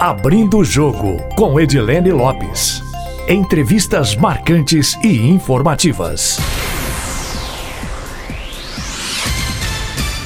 Abrindo o Jogo, com Edilene Lopes. Entrevistas marcantes e informativas.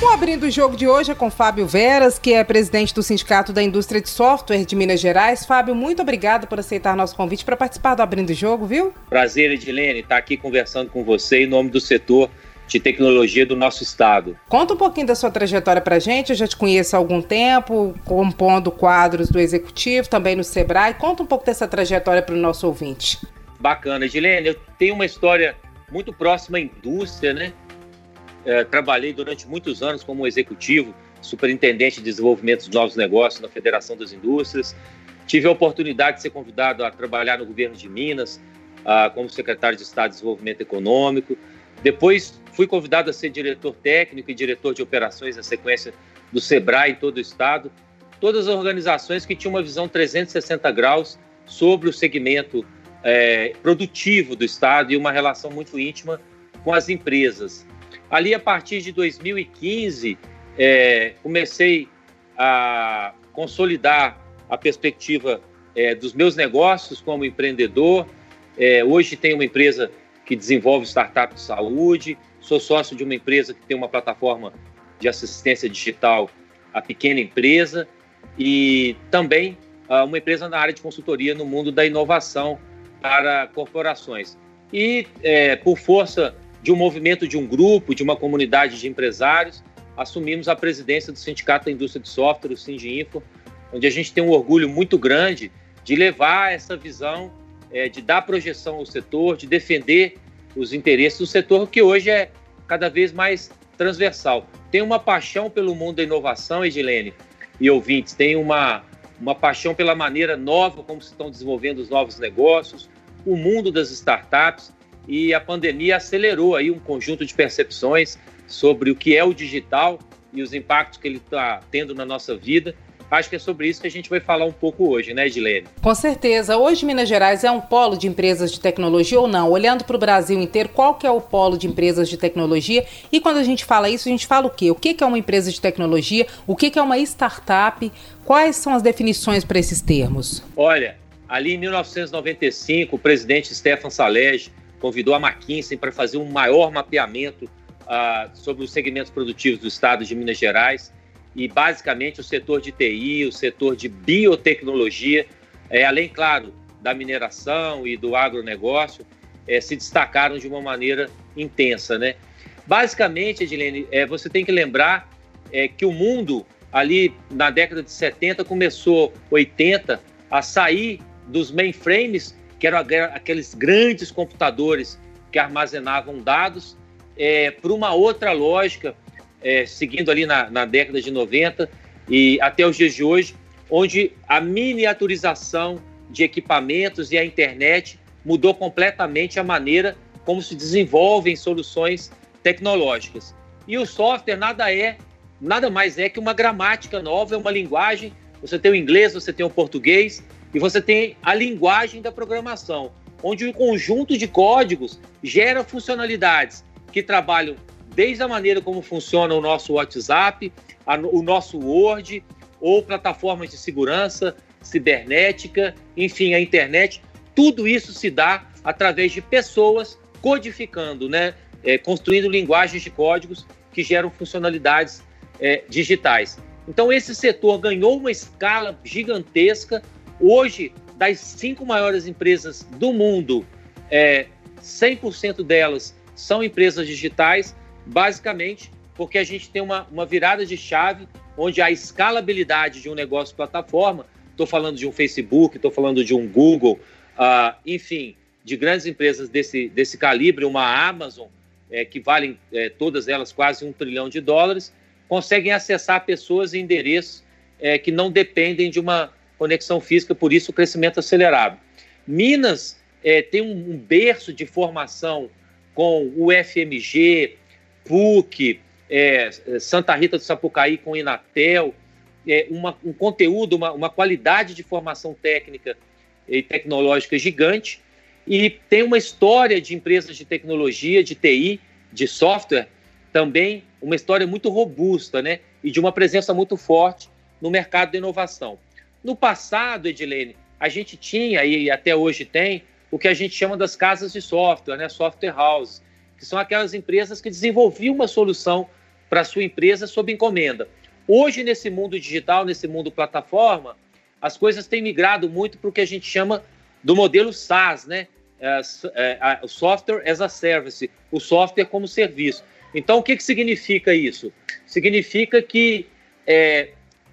O Abrindo o Jogo de hoje é com Fábio Veras, que é presidente do Sindicato da Indústria de Software de Minas Gerais. Fábio, muito obrigado por aceitar nosso convite para participar do Abrindo o Jogo, viu? Prazer, Edilene, estar aqui conversando com você em nome do setor de tecnologia do nosso estado. Conta um pouquinho da sua trajetória para gente. Eu já te conheço há algum tempo, compondo quadros do Executivo, também no Sebrae. Conta um pouco dessa trajetória para o nosso ouvinte. Bacana, Edilene. Eu tenho uma história muito próxima à indústria, né? É, trabalhei durante muitos anos como executivo, superintendente de desenvolvimento de novos negócios na Federação das Indústrias. Tive a oportunidade de ser convidado a trabalhar no governo de Minas, ah, como secretário de Estado de Desenvolvimento Econômico. Depois fui convidado a ser diretor técnico e diretor de operações na sequência do Sebrae em todo o estado. Todas as organizações que tinham uma visão 360 graus sobre o segmento é, produtivo do estado e uma relação muito íntima com as empresas. Ali, a partir de 2015, é, comecei a consolidar a perspectiva é, dos meus negócios como empreendedor. É, hoje tenho uma empresa que desenvolve startup de saúde, sou sócio de uma empresa que tem uma plataforma de assistência digital, a pequena empresa, e também uh, uma empresa na área de consultoria no mundo da inovação para corporações. E é, por força de um movimento de um grupo, de uma comunidade de empresários, assumimos a presidência do Sindicato da Indústria de Software, o Sindinfo, onde a gente tem um orgulho muito grande de levar essa visão é, de dar projeção ao setor, de defender os interesses do setor, que hoje é cada vez mais transversal. Tem uma paixão pelo mundo da inovação, Edilene e ouvintes, tem uma, uma paixão pela maneira nova como se estão desenvolvendo os novos negócios, o mundo das startups, e a pandemia acelerou aí um conjunto de percepções sobre o que é o digital e os impactos que ele está tendo na nossa vida. Acho que é sobre isso que a gente vai falar um pouco hoje, né, Edilene? Com certeza. Hoje Minas Gerais é um polo de empresas de tecnologia ou não? Olhando para o Brasil inteiro, qual que é o polo de empresas de tecnologia? E quando a gente fala isso, a gente fala o quê? O que é uma empresa de tecnologia? O que é uma startup? Quais são as definições para esses termos? Olha, ali em 1995, o presidente Stefan Salege convidou a McKinsey para fazer um maior mapeamento uh, sobre os segmentos produtivos do estado de Minas Gerais e basicamente o setor de TI, o setor de biotecnologia, é, além, claro, da mineração e do agronegócio, é, se destacaram de uma maneira intensa. Né? Basicamente, Edilene, é, você tem que lembrar é, que o mundo, ali na década de 70, começou, 80, a sair dos mainframes, que eram aqueles grandes computadores que armazenavam dados, é, para uma outra lógica é, seguindo ali na, na década de 90 e até os dias de hoje, onde a miniaturização de equipamentos e a internet mudou completamente a maneira como se desenvolvem soluções tecnológicas. E o software nada é, nada mais é que uma gramática nova, é uma linguagem. Você tem o inglês, você tem o português e você tem a linguagem da programação, onde o conjunto de códigos gera funcionalidades que trabalham desde a maneira como funciona o nosso WhatsApp, a, o nosso Word, ou plataformas de segurança, cibernética, enfim, a internet, tudo isso se dá através de pessoas codificando, né? É, construindo linguagens de códigos que geram funcionalidades é, digitais. Então, esse setor ganhou uma escala gigantesca. Hoje, das cinco maiores empresas do mundo, é, 100% delas são empresas digitais basicamente porque a gente tem uma, uma virada de chave onde a escalabilidade de um negócio plataforma, estou falando de um Facebook, estou falando de um Google, uh, enfim, de grandes empresas desse, desse calibre, uma Amazon, é, que valem é, todas elas quase um trilhão de dólares, conseguem acessar pessoas e endereços é, que não dependem de uma conexão física, por isso o crescimento acelerado. Minas é, tem um, um berço de formação com o FMG, PUC, é, Santa Rita do Sapucaí com Inatel, é, uma, um conteúdo, uma, uma qualidade de formação técnica e tecnológica gigante, e tem uma história de empresas de tecnologia, de TI, de software, também uma história muito robusta, né? E de uma presença muito forte no mercado da inovação. No passado, Edilene, a gente tinha e até hoje tem o que a gente chama das casas de software, né? software houses, que são aquelas empresas que desenvolviam uma solução para a sua empresa sob encomenda. Hoje, nesse mundo digital, nesse mundo plataforma, as coisas têm migrado muito para o que a gente chama do modelo SaaS, né? É, é, o software as a service, o software como serviço. Então, o que, que significa isso? Significa que é,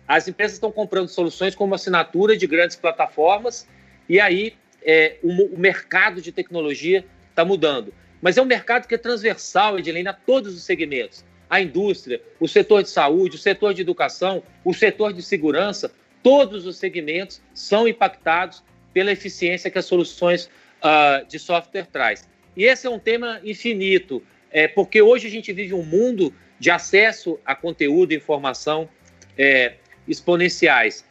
as empresas estão comprando soluções como assinatura de grandes plataformas e aí é, o, o, mercado de tecnologia está mudando. Mas é um mercado que é transversal, Edilene, a todos os segmentos. A indústria, o setor de saúde, o setor de educação, o setor de segurança, todos os segmentos são impactados pela eficiência que as soluções uh, de software traz. E esse é um tema infinito, é, porque hoje a gente vive um mundo de acesso a conteúdo e informação é, exponenciais.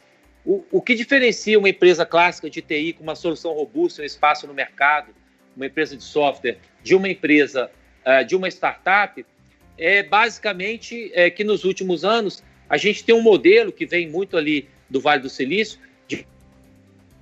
O, o, que diferencia uma empresa clássica de TI com uma solução robusta, um espaço no mercado, uma empresa de software, de uma empresa, uh, de uma startup, é basicamente é, que nos últimos anos a gente tem um modelo que vem muito ali do Vale do Silício, de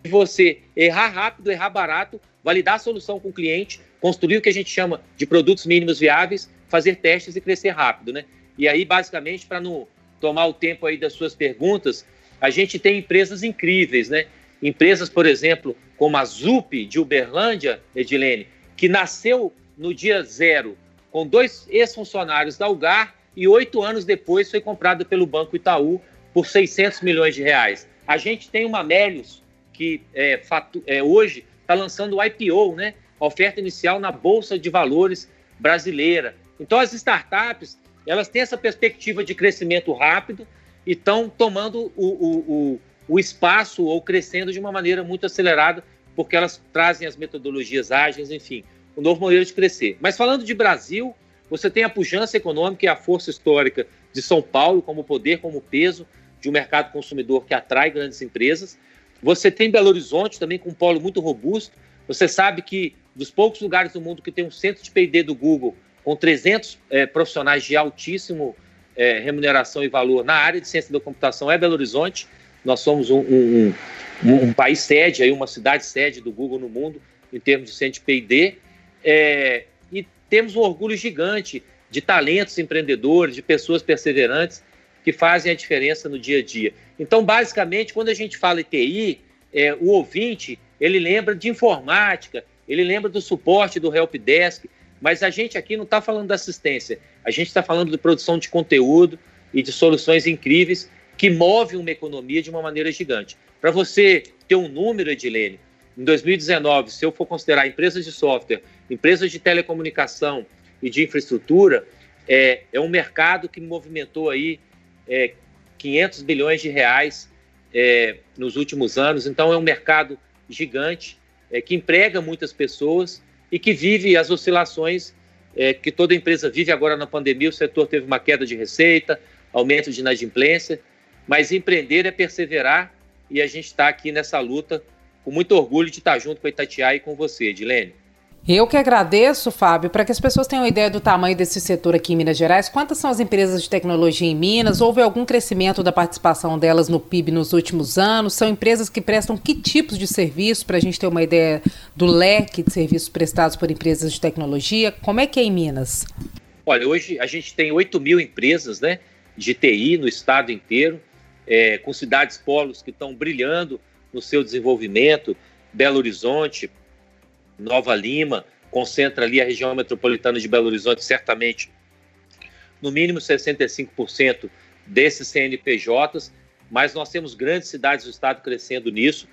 você errar rápido, errar barato, validar a solução com o cliente, construir o que a gente chama de produtos mínimos viáveis, fazer testes e crescer rápido, né? E aí, basicamente, para não tomar o tempo aí das suas perguntas, a gente tem empresas incríveis, né? Empresas, por exemplo, como a ZUP de Uberlândia, Edilene, que nasceu no dia zero, com dois ex-funcionários da Algar e oito anos depois foi comprada pelo Banco Itaú por 600 milhões de reais. A gente tem uma Melius, que é, fatu, é, hoje está lançando o IPO, né? oferta inicial na Bolsa de Valores brasileira. Então, as startups elas têm essa perspectiva de crescimento rápido e estão tomando o, o, o, o espaço ou crescendo de uma maneira muito acelerada, porque elas trazem as metodologias ágeis, enfim, um novo modelo de crescer. Mas falando de Brasil, você tem a pujança econômica e a força histórica de São Paulo como poder, como peso de um mercado consumidor que atrai grandes empresas. Você tem Belo Horizonte também com um polo muito robusto. Você sabe que dos poucos lugares do mundo que tem um centro de P&D do Google com 300 é, profissionais de altíssimo é, remuneração e valor na área de ciência da computação é Belo Horizonte. Nós somos um, um, um, um país sede, aí, uma cidade sede do Google no mundo em termos de centro de P&D. É, e temos um orgulho gigante de talentos empreendedores, de pessoas perseverantes que fazem a diferença no dia a dia. Então, basicamente, quando a gente fala em TI, é, o ouvinte ele lembra de informática, ele lembra do suporte do Help Desk, mas a gente aqui não está falando da assistência, a gente está falando de produção de conteúdo e de soluções incríveis que movem uma economia de uma maneira gigante. Para você ter um número, Edilene, em 2019, se eu for considerar empresas de software, empresas de telecomunicação e de infraestrutura, é, é um mercado que movimentou aí é, 500 bilhões de reais é, nos últimos anos. Então, é um mercado gigante é, que emprega muitas pessoas e que vive as oscilações é, que toda empresa vive agora na pandemia. O setor teve uma queda de receita, aumento de inadimplência, mas empreender é perseverar e a gente está aqui nessa luta com muito orgulho de estar junto com a Itatiaia e com você, Edilene. Eu que agradeço, Fábio, para que as pessoas tenham ideia do tamanho desse setor aqui em Minas Gerais. Quantas são as empresas de tecnologia em Minas? Houve algum crescimento da participação delas no PIB nos últimos anos? São empresas que prestam que tipos de serviço, para a gente ter uma ideia do leque de serviços prestados por empresas de tecnologia? Como é que é em Minas? Olha, hoje a gente tem 8 mil empresas né, de TI no estado inteiro, é, com cidades polos que estão brilhando no seu desenvolvimento, Belo Horizonte, Nova Lima, concentra ali a região metropolitana de Belo Horizonte, certamente no mínimo 65% desses CNPJs, mas nós temos grandes cidades do estado crescendo nisso.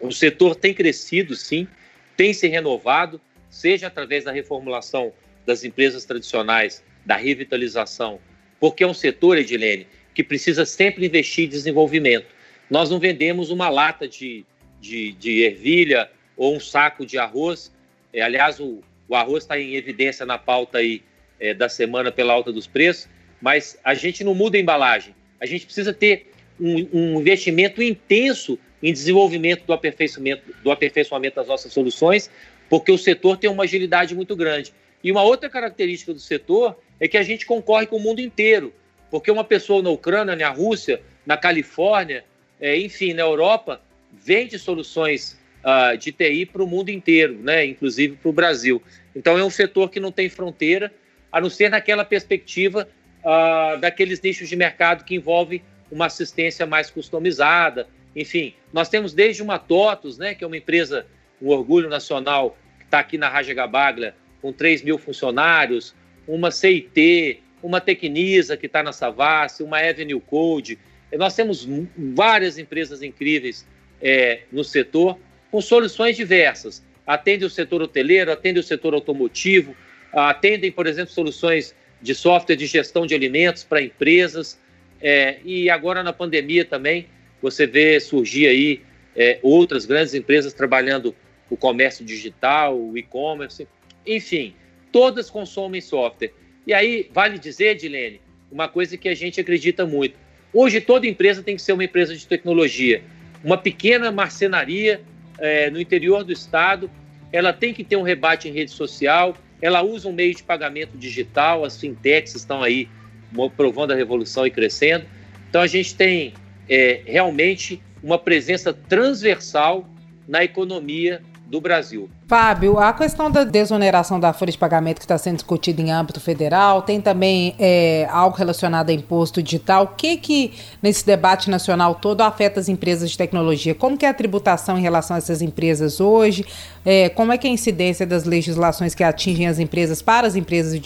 O setor tem crescido, sim, tem se renovado, seja através da reformulação das empresas tradicionais, da revitalização, porque é um setor, Edilene, que precisa sempre investir em desenvolvimento. Nós não vendemos uma lata de, de, de ervilha ou um saco de arroz. É, aliás, o, o arroz está em evidência na pauta aí é, da semana pela alta dos preços, mas a gente não muda a embalagem. A gente precisa ter um, um investimento intenso em desenvolvimento do aperfeiçoamento, do aperfeiçoamento das nossas soluções, porque o setor tem uma agilidade muito grande. E uma outra característica do setor é que a gente concorre com o mundo inteiro, porque uma pessoa na Ucrânia, na Rússia, na Califórnia, é, enfim, na Europa, vende soluções uh, de TI para o mundo inteiro, né? inclusive para o Brasil. Então, é um setor que não tem fronteira, a não ser naquela perspectiva uh, daqueles nichos de mercado que envolvem uma assistência mais customizada. Enfim, nós temos desde uma TOTUS, né, que é uma empresa, um orgulho nacional, que está aqui na Raja Gabaglia, com 3 mil funcionários, uma CIT, uma Tecnisa, que está na Savassi, uma Avenue Code. Nós temos várias empresas incríveis é, no setor, com soluções diversas. Atende o setor hoteleiro, atende o setor automotivo, atendem, por exemplo, soluções de software de gestão de alimentos para empresas. É, e agora na pandemia também, você vê surgir aí é, outras grandes empresas trabalhando o comércio digital, o e-commerce, enfim, todas consomem software. E aí, vale dizer, Dilene, uma coisa que a gente acredita muito. Hoje, toda empresa tem que ser uma empresa de tecnologia. Uma pequena marcenaria é, no interior do estado, ela tem que ter um rebate em rede social, ela usa um meio de pagamento digital, as fintechs estão aí provando a revolução e crescendo. Então, a gente tem é, realmente uma presença transversal na economia do Brasil. Fábio, a questão da desoneração da folha de pagamento que está sendo discutida em âmbito federal, tem também é, algo relacionado a imposto digital. O que que nesse debate nacional todo afeta as empresas de tecnologia? Como que é a tributação em relação a essas empresas hoje? É, como é que é a incidência das legislações que atingem as empresas para as empresas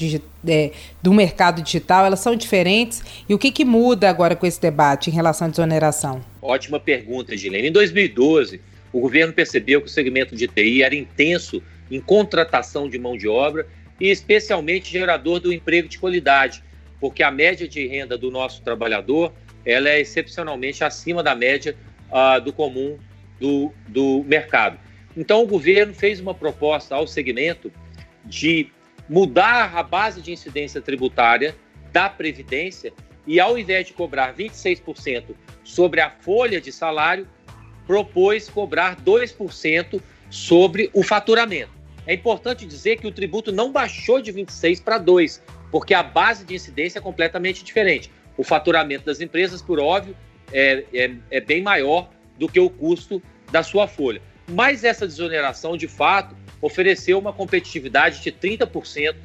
é, do mercado digital? Elas são diferentes? E o que que muda agora com esse debate em relação à desoneração? Ótima pergunta, Gilene. Em 2012 o governo percebeu que o segmento de TI era intenso em contratação de mão de obra e especialmente gerador do emprego de qualidade, porque a média de renda do nosso trabalhador ela é excepcionalmente acima da média uh, do comum do, do mercado. Então, o governo fez uma proposta ao segmento de mudar a base de incidência tributária da Previdência e, ao invés de cobrar 26% sobre a folha de salário, propôs cobrar 2% sobre o faturamento. É importante dizer que o tributo não baixou de 26 para 2, porque a base de incidência é completamente diferente. O faturamento das empresas, por óbvio, é, é, é bem maior do que o custo da sua folha. Mas essa desoneração, de fato, ofereceu uma competitividade de 30%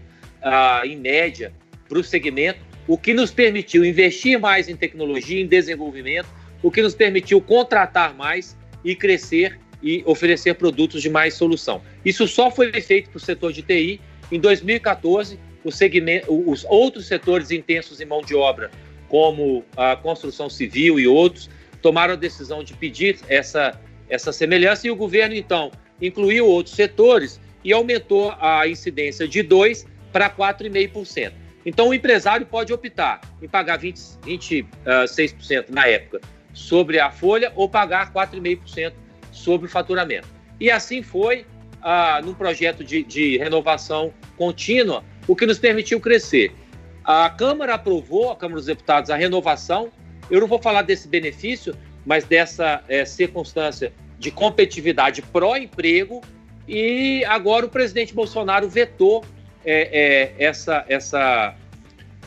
ah, em média para o segmento, o que nos permitiu investir mais em tecnologia, em desenvolvimento o que nos permitiu contratar mais e crescer e oferecer produtos de mais solução. Isso só foi feito para o setor de TI. Em 2014, o segmento, os outros setores intensos em mão de obra, como a construção civil e outros, tomaram a decisão de pedir essa, essa semelhança e o governo, então, incluiu outros setores e aumentou a incidência de 2% para 4,5%. Então, o empresário pode optar em pagar 20, 26% na época sobre a folha ou pagar 4,5% sobre o faturamento. E assim foi ah, num projeto de, de renovação contínua, o que nos permitiu crescer. A Câmara aprovou, a Câmara dos Deputados, a renovação. Eu não vou falar desse benefício, mas dessa é, circunstância de competitividade pró-emprego. E agora o presidente Bolsonaro vetou é, é, essa, essa,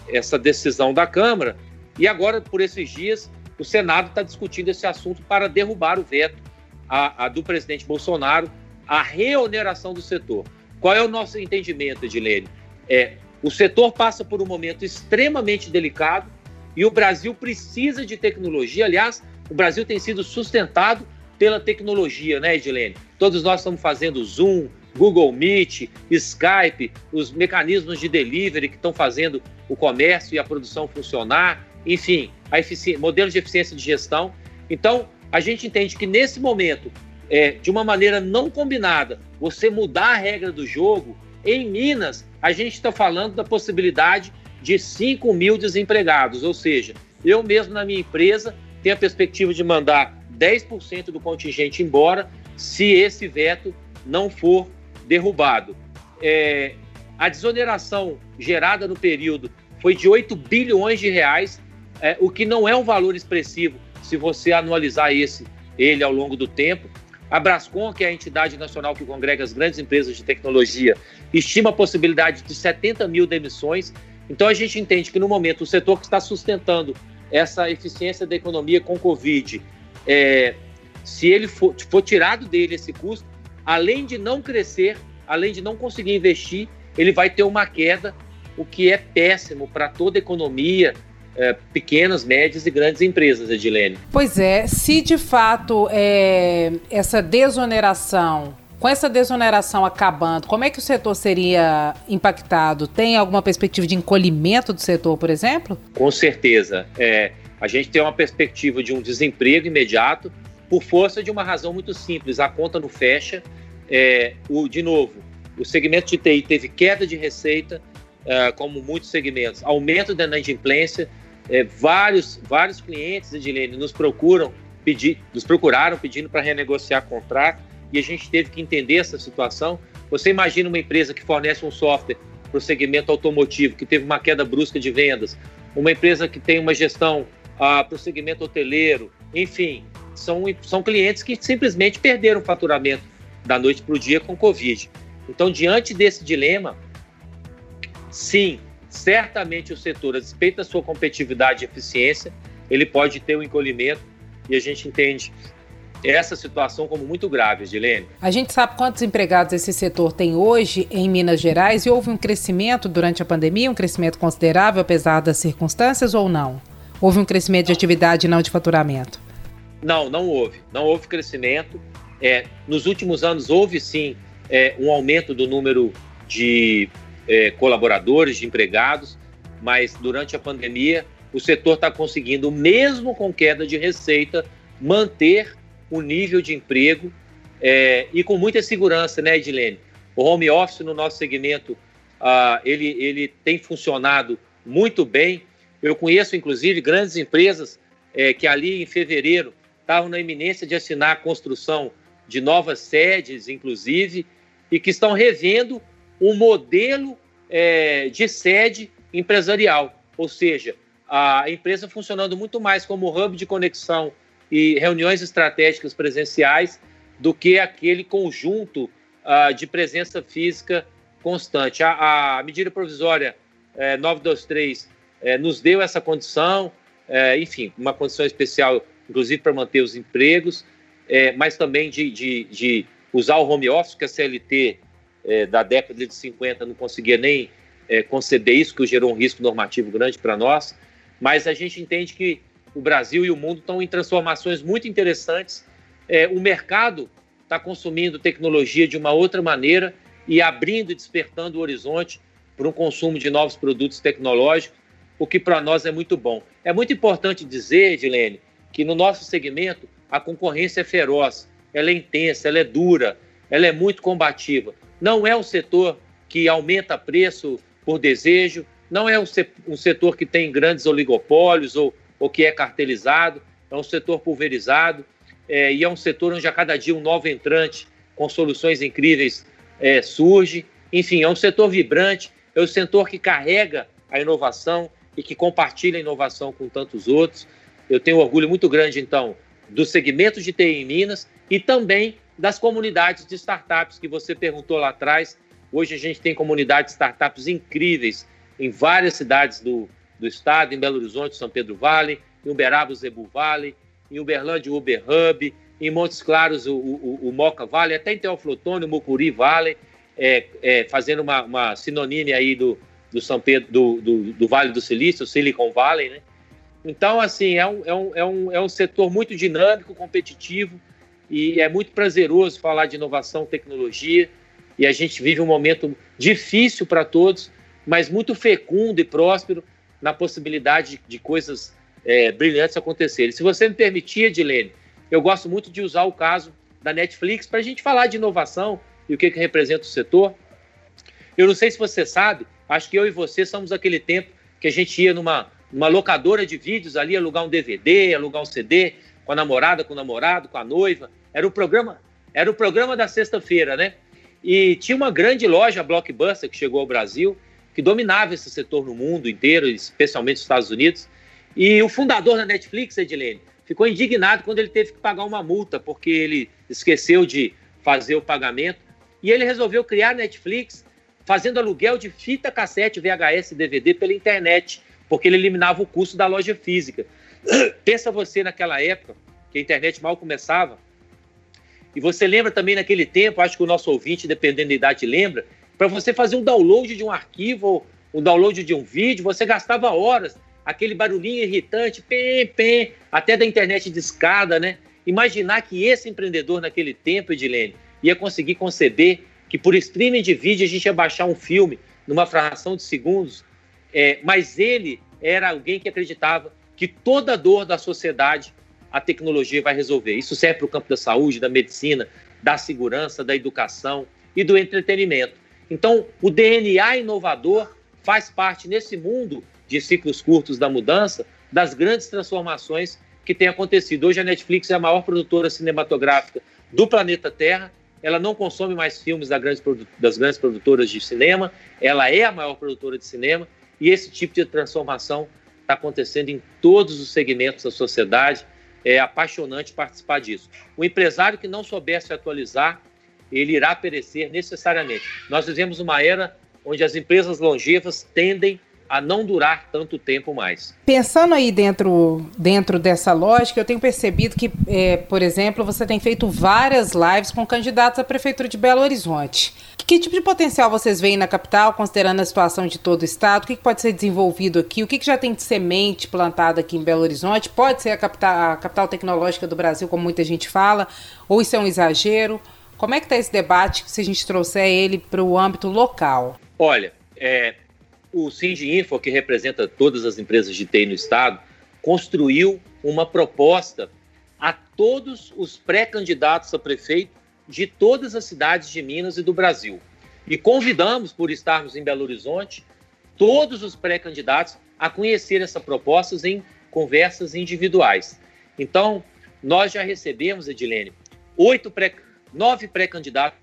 essa decisão da Câmara. E agora, por esses dias, o Senado está discutindo esse assunto para derrubar o veto a, a do presidente Bolsonaro, a reoneração do setor. Qual é o nosso entendimento, Edilene? É, o setor passa por um momento extremamente delicado e o Brasil precisa de tecnologia. Aliás, o Brasil tem sido sustentado pela tecnologia, né, Edilene? Todos nós estamos fazendo Zoom, Google Meet, Skype, os mecanismos de delivery que estão fazendo o comércio e a produção funcionar. Enfim, modelos de eficiência de gestão. Então, a gente entende que nesse momento, é, de uma maneira não combinada, você mudar a regra do jogo, em Minas, a gente está falando da possibilidade de 5 mil desempregados, ou seja, eu mesmo na minha empresa tenho a perspectiva de mandar 10% do contingente embora se esse veto não for derrubado. É, a desoneração gerada no período foi de 8 bilhões de reais é, o que não é um valor expressivo se você anualizar esse, ele ao longo do tempo. A Brascom, que é a entidade nacional que congrega as grandes empresas de tecnologia, estima a possibilidade de 70 mil demissões. Então a gente entende que no momento o setor que está sustentando essa eficiência da economia com Covid é, se ele for, for tirado dele esse custo, além de não crescer, além de não conseguir investir, ele vai ter uma queda, o que é péssimo para toda a economia, é, pequenas, médias e grandes empresas, Edilene. Pois é, se de fato é, essa desoneração com essa desoneração acabando, como é que o setor seria impactado? Tem alguma perspectiva de encolhimento do setor, por exemplo? Com certeza. É, a gente tem uma perspectiva de um desemprego imediato por força de uma razão muito simples: a conta não fecha. É, o, de novo, o segmento de TI teve queda de receita, é, como muitos segmentos, aumento da inadimplência. É, vários, vários clientes, Edilene, nos procuram pedir, nos procuraram pedindo para renegociar contrato e a gente teve que entender essa situação. Você imagina uma empresa que fornece um software para o segmento automotivo, que teve uma queda brusca de vendas, uma empresa que tem uma gestão ah, para o segmento hoteleiro, enfim, são, são clientes que simplesmente perderam o faturamento da noite para o dia com Covid. Então, diante desse dilema, sim, certamente o setor, a despeito da sua competitividade e eficiência, ele pode ter um encolhimento e a gente entende essa situação como muito grave, Edilene. A gente sabe quantos empregados esse setor tem hoje em Minas Gerais e houve um crescimento durante a pandemia, um crescimento considerável apesar das circunstâncias ou não? Houve um crescimento de atividade não de faturamento? Não, não houve. Não houve crescimento. É, nos últimos anos houve sim é, um aumento do número de é, colaboradores, de empregados, mas durante a pandemia o setor está conseguindo, mesmo com queda de receita, manter o nível de emprego é, e com muita segurança, né, Edilene? O home office no nosso segmento, ah, ele, ele tem funcionado muito bem. Eu conheço, inclusive, grandes empresas é, que ali em fevereiro estavam na iminência de assinar a construção de novas sedes, inclusive, e que estão revendo um modelo é, de sede empresarial, ou seja, a empresa funcionando muito mais como hub de conexão e reuniões estratégicas presenciais do que aquele conjunto uh, de presença física constante. A, a medida provisória é, 923 é, nos deu essa condição, é, enfim, uma condição especial, inclusive para manter os empregos, é, mas também de, de, de, usar o home office, que a CLT é, da década de 50 não conseguia nem é, conceder isso, que gerou um risco normativo grande para nós. Mas a gente entende que o Brasil e o mundo estão em transformações muito interessantes. É, o mercado está consumindo tecnologia de uma outra maneira e abrindo e despertando o horizonte para um consumo de novos produtos tecnológicos, o que para nós é muito bom. É muito importante dizer, Edilene, que no nosso segmento a concorrência é feroz, ela é intensa, ela é dura, ela é muito combativa. Não é um setor que aumenta preço por desejo, não é um setor que tem grandes oligopólios ou ou que é cartelizado, é um setor pulverizado é, e é um setor onde a cada dia um novo entrante com soluções incríveis é, surge. Enfim, é um setor vibrante, é um setor que carrega a inovação e que compartilha a inovação com tantos outros. Eu tenho orgulho muito grande, então, dos segmentos de TI em Minas e também das comunidades de startups que você perguntou lá atrás. Hoje a gente tem comunidades de startups incríveis em várias cidades do, do estado, em Belo Horizonte, São Pedro Vale, em Uberaba, Zebu Vale, em Uberlândia, Uber Hub, em Montes Claros, o, o, o Moca Vale, até em Teoflotone, o Mucuri Vale, é, é, fazendo uma, uma sinonímia aí do, do São Pedro, do, do, do, Vale do Silício, Silicon Valley, né? Então, assim, é um, é, um, é, um, é um setor muito dinâmico, competitivo, e é muito prazeroso falar de inovação, tecnologia, e a gente vive um momento difícil para todos, mas muito fecundo e próspero, na possibilidade de coisas é, brilhantes acontecerem. Se você me permitir, Edilene, eu gosto muito de usar o caso da Netflix para a gente falar de inovação e o que, que representa o setor. Eu não sei se você sabe, acho que eu e você somos aquele tempo que a gente ia numa, numa locadora de vídeos ali, alugar um DVD, alugar um CD, com a namorada, com o namorado, com a noiva. Era o programa, era o programa da sexta-feira, né? E tinha uma grande loja Blockbuster que chegou ao Brasil que dominava esse setor no mundo inteiro, especialmente nos Estados Unidos. E o fundador da Netflix, Edilene, ficou indignado quando ele teve que pagar uma multa, porque ele esqueceu de fazer o pagamento. E ele resolveu criar a Netflix fazendo aluguel de fita cassete, VHS e DVD pela internet, porque ele eliminava o custo da loja física. Pensa você naquela época que a internet mal começava. E você lembra também naquele tempo, acho que o nosso ouvinte, dependendo da idade, lembra, para você fazer um download de um arquivo, um download de um vídeo, você gastava horas, aquele barulhinho irritante, pem, pem, até da internet de escada, né? Imaginar que esse empreendedor naquele tempo, Edilene, ia conseguir conceber que por streaming de vídeo a gente ia baixar um filme numa fração de segundos, é, mas ele era alguém que acreditava que toda dor da sociedade a tecnologia vai resolver. Isso serve para o campo da saúde, da medicina, da segurança, da educação e do entretenimento. Então, o DNA inovador faz parte nesse mundo de ciclos curtos da mudança das grandes transformações que têm acontecido. Hoje a Netflix é a maior produtora cinematográfica do planeta Terra. Ela não consome mais filmes das grandes, produtoras de cinema, ela é a maior produtora de cinema e esse tipo de transformação está acontecendo em todos os segmentos da sociedade. É apaixonante participar disso. O empresário que não souber se atualizar, ele irá perecer necessariamente. Nós vivemos uma era onde as empresas longevas tendem a não durar tanto tempo mais. Pensando aí dentro, dentro dessa lógica, eu tenho percebido que, é, por exemplo, você tem feito várias lives com candidatos à Prefeitura de Belo Horizonte. Que tipo de potencial vocês veem na capital, considerando a situação de todo o estado? O que, pode ser desenvolvido aqui? O que, já tem de semente plantada aqui em Belo Horizonte? Pode ser a capital, a capital tecnológica do Brasil, como muita gente fala, ou isso é um exagero? Como é que está esse debate se a gente trouxer ele para o âmbito local? Olha, é, o Info, que representa todas as empresas de TI no estado, construiu uma proposta a todos os pré-candidatos a prefeito de todas as cidades de Minas e do Brasil. E convidamos, por estarmos em Belo Horizonte, todos os pré-candidatos a conhecer essa proposta em conversas individuais. Então, nós já recebemos, Edilene, oito pré, nove pré-candidatos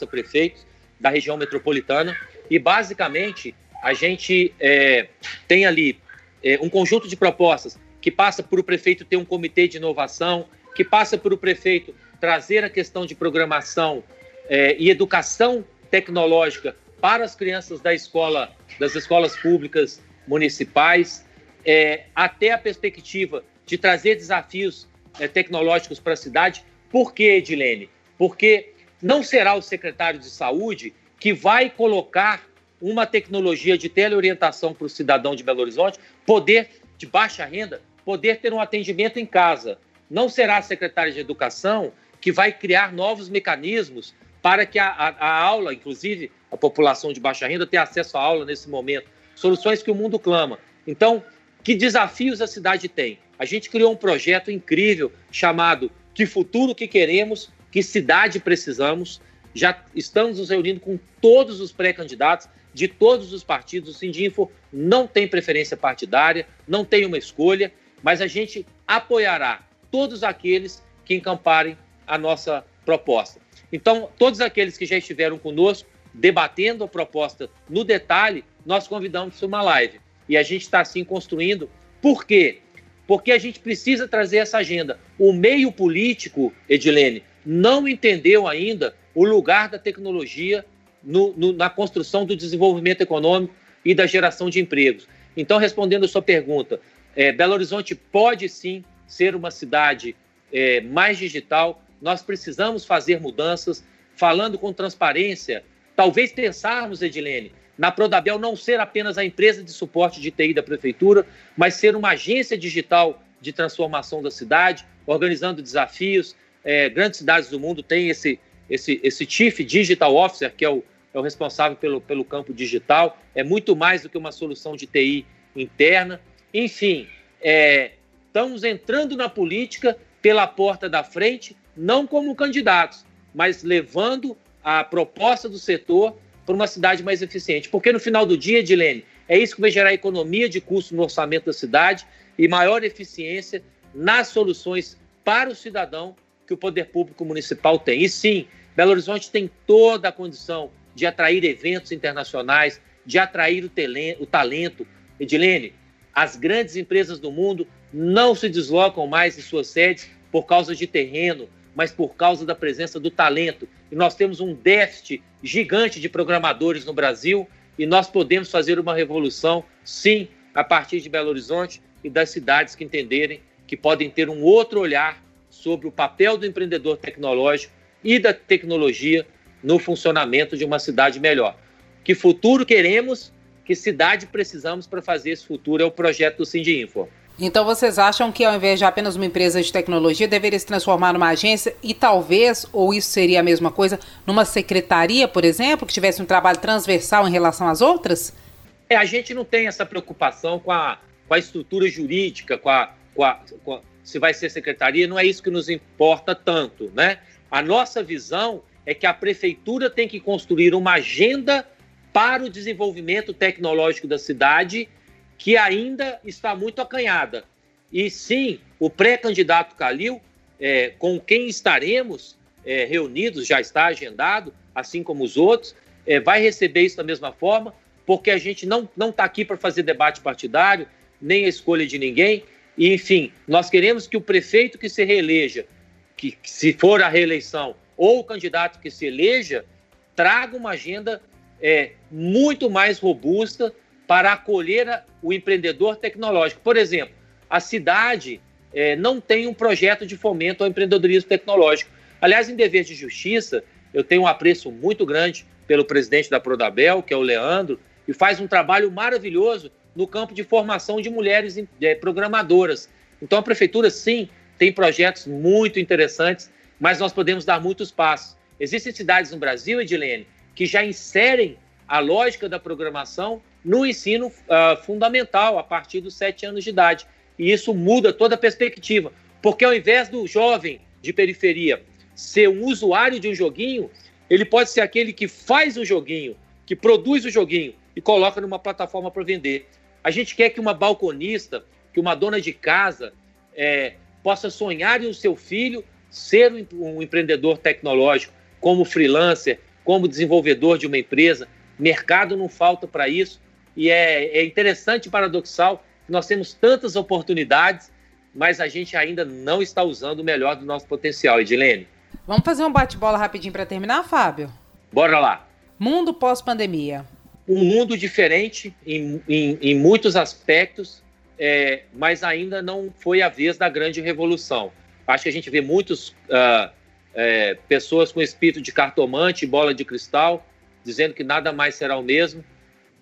a prefeitos da região metropolitana e, basicamente, a gente é, tem ali é, um conjunto de propostas que passa por o prefeito ter um comitê de inovação, que passa por o prefeito trazer a questão de programação é, e educação tecnológica para as crianças da escola, das escolas públicas municipais, é, até a perspectiva de trazer desafios é, tecnológicos para a cidade. Por quê, Edilene? Porque não será o secretário de saúde que vai colocar uma tecnologia de teleorientação para o cidadão de Belo Horizonte poder, de baixa renda, poder ter um atendimento em casa. Não será a secretária de Educação que vai criar novos mecanismos para que a, a, a, aula, inclusive a população de baixa renda, tenha acesso à aula nesse momento. Soluções que o mundo clama. Então, que desafios a cidade tem? A gente criou um projeto incrível chamado Que Futuro que Queremos, Que Cidade Precisamos. Já estamos nos reunindo com todos os pré-candidatos de todos os partidos. O Sindinfo não tem preferência partidária, não tem uma escolha, mas a gente apoiará todos aqueles que encamparem a nossa proposta. Então, todos aqueles que já estiveram conosco debatendo a proposta no detalhe, nós convidamos para uma live. E a gente está assim construindo. Por quê? Porque a gente precisa trazer essa agenda. O meio político, Edilene, não entendeu ainda o lugar da tecnologia no, no, na construção do desenvolvimento econômico e da geração de empregos. Então, respondendo a sua pergunta, é, Belo Horizonte pode sim ser uma cidade é, mais digital, nós precisamos fazer mudanças, falando com transparência, talvez pensarmos, Edilene, na Prodabel não ser apenas a empresa de suporte de TI da prefeitura, mas ser uma agência digital de transformação da cidade, organizando desafios. É, grandes cidades do mundo têm esse, esse, esse Chief Digital Officer, que é o, é o responsável pelo, pelo campo digital, é muito mais do que uma solução de TI interna. Enfim, é, estamos entrando na política pela porta da frente, não como candidatos, mas levando a proposta do setor para uma cidade mais eficiente. Porque no final do dia, Edilene, é isso que vai gerar economia de custo no orçamento da cidade e maior eficiência nas soluções para o cidadão que o poder público municipal tem. E sim, Belo Horizonte tem toda a condição de atrair eventos internacionais, de atrair o, talento. Edilene, as grandes empresas do mundo não se deslocam mais em suas sedes por causa de terreno, mas por causa da presença do talento. E nós temos um déficit gigante de programadores no Brasil e nós podemos fazer uma revolução, sim, a partir de Belo Horizonte e das cidades que entenderem que podem ter um outro olhar sobre o papel do empreendedor tecnológico e da tecnologia no funcionamento de uma cidade melhor. Que futuro queremos, que cidade precisamos para fazer esse futuro é o projeto do Sindinfo. Então vocês acham que ao invés de apenas uma empresa de tecnologia, deveria se transformar numa agência e talvez, ou isso seria a mesma coisa, numa secretaria, por exemplo, que tivesse um trabalho transversal em relação às outras? É, a gente não tem essa preocupação com a, com a estrutura jurídica, com a, com a, com a se vai ser secretaria, não é isso que nos importa tanto, né? A nossa visão é que a prefeitura tem que construir uma agenda para o desenvolvimento tecnológico da cidade que ainda está muito acanhada. E sim, o pré-candidato Calil, é, com quem estaremos é, reunidos, já está agendado, assim como os outros, é, vai receber isso da mesma forma, porque a gente não está aqui para fazer debate partidário, nem a escolha de ninguém. E, enfim, nós queremos que o prefeito que se reeleja, que, que se for a reeleição, ou o candidato que se eleja, traga uma agenda é, muito mais robusta para acolher o empreendedor tecnológico. Por exemplo, a cidade é, não tem um projeto de fomento ao empreendedorismo tecnológico. Aliás, em dever de justiça, eu tenho um apreço muito grande pelo presidente da Prodabel, que é o Leandro, e faz um trabalho maravilhoso no campo de formação de mulheres é, programadoras. Então, a prefeitura, sim, tem projetos muito interessantes, mas nós podemos dar muitos passos. Existem cidades no Brasil, Edilene, que já inserem a lógica da programação no ensino uh, fundamental, a partir dos sete anos de idade. E isso muda toda a perspectiva, porque ao invés do jovem de periferia ser um usuário de um joguinho, ele pode ser aquele que faz o joguinho, que produz o joguinho e coloca numa plataforma para vender. A gente quer que uma balconista, que uma dona de casa é, possa sonhar em o seu filho ser um empreendedor tecnológico, como freelancer, como desenvolvedor de uma empresa. Mercado não falta para isso. E é, é interessante e paradoxal que nós temos tantas oportunidades, mas a gente ainda não está usando o melhor do nosso potencial, Edilene. Vamos fazer um bate-bola rapidinho para terminar, Fábio? Bora lá. Mundo pós-pandemia. Um mundo diferente em, em, em muitos aspectos, é, mas ainda não foi a vez da grande revolução. Acho que a gente vê muitos uh, é, pessoas com espírito de cartomante, bola de cristal, dizendo que nada mais será o mesmo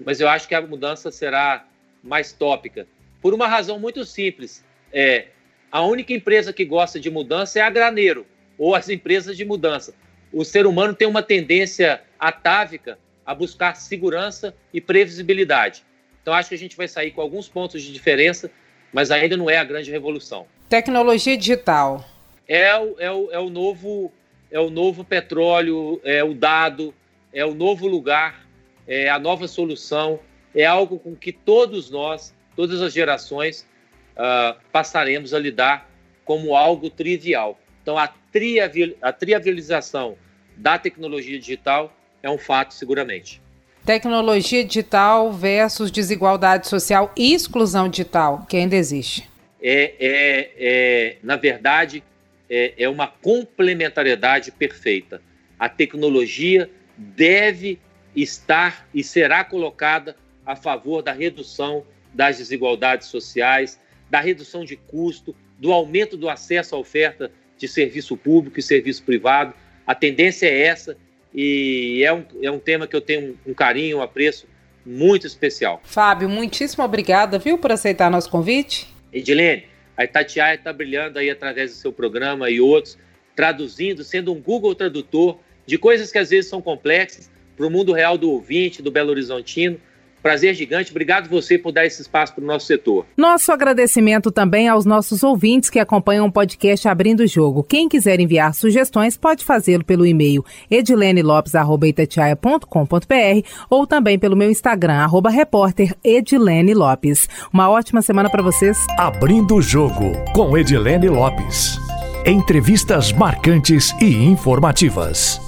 mas eu acho que a mudança será mais tópica. Por uma razão muito simples. É, a única empresa que gosta de mudança é a Graneiro, ou as empresas de mudança. O ser humano tem uma tendência atávica a buscar segurança e previsibilidade. Então, acho que a gente vai sair com alguns pontos de diferença, mas ainda não é a grande revolução. Tecnologia digital. É o, é o, é o, novo, é o novo petróleo, é o dado, é o novo lugar é a nova solução, é algo com que todos nós, todas as gerações, uh, passaremos a lidar como algo trivial. Então, a, trivial, a trivialização da tecnologia digital é um fato, seguramente. Tecnologia digital versus desigualdade social e exclusão digital, que ainda existe. É, é, é na verdade, é, é uma complementariedade perfeita. A tecnologia deve estar e será colocada a favor da redução das desigualdades sociais, da redução de custo, do aumento do acesso à oferta de serviço público e serviço privado. A tendência é essa e é um, é um tema que eu tenho um, carinho, um apreço muito especial. Fábio, muitíssimo obrigada, viu, por aceitar nosso convite. Edilene, a Itatiaia está brilhando aí através do seu programa e outros, traduzindo, sendo um Google tradutor de coisas que às vezes são complexas, para o mundo real do ouvinte, do Belo Horizontino. Prazer gigante. Obrigado você por dar esse espaço para o nosso setor. Nosso agradecimento também aos nossos ouvintes que acompanham o podcast Abrindo o Jogo. Quem quiser enviar sugestões pode fazê-lo pelo e-mail edilenelopes.com.br ou também pelo meu Instagram, arroba repórter Edilene Lopes. Uma ótima semana para vocês. Abrindo o Jogo com Edilene Lopes. Entrevistas marcantes e informativas.